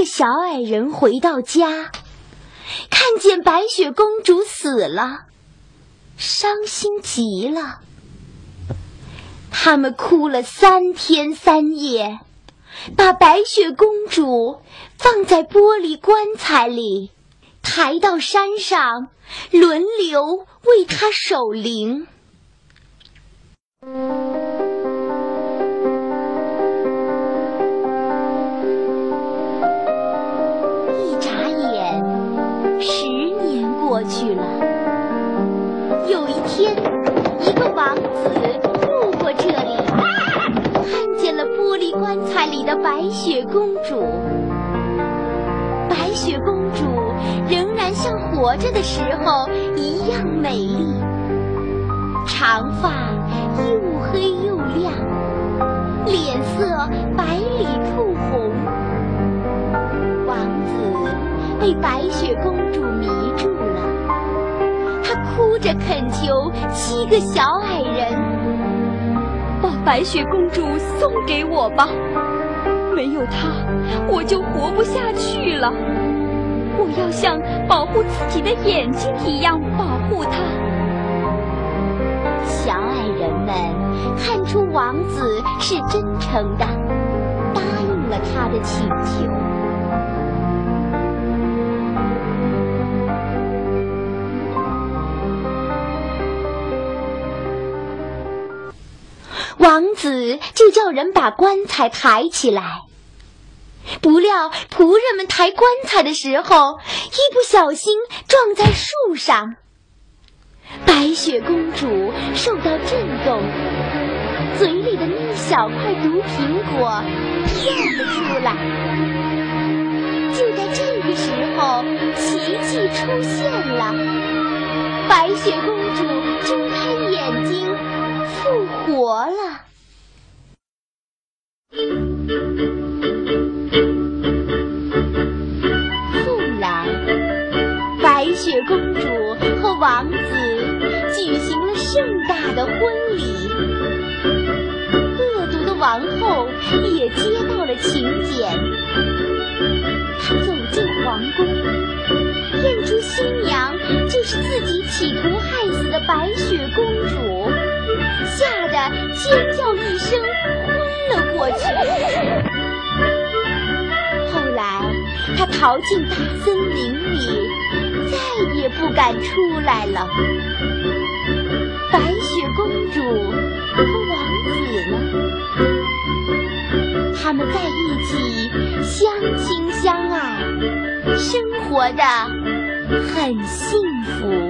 个小矮人回到家，看见白雪公主死了，伤心极了。他们哭了三天三夜，把白雪公主放在玻璃棺材里，抬到山上，轮流为她守灵。十年过去了。有一天，一个王子路过这里，看见了玻璃棺材里的白雪公主。白雪公主仍然像活着的时候一样美丽，长发又黑又亮，脸色白里透红。王子被白雪公着恳求七个小矮人把白雪公主送给我吧，没有她我就活不下去了。我要像保护自己的眼睛一样保护她。小矮人们看出王子是真诚的，答应了他的请求。王子就叫人把棺材抬起来，不料仆人们抬棺材的时候，一不小心撞在树上。白雪公主受到震动，嘴里的那小块毒苹果掉了出来。就在这个时候，奇迹出现了，白雪公主睁开眼睛，复活了。后来，白雪公主和王子举行了盛大的婚礼。恶毒的王后也接到了请柬。尖叫一声，昏了过去。后来，他逃进大森林里，再也不敢出来了。白雪公主和王子呢？他们在一起相亲相爱，生活的很幸福。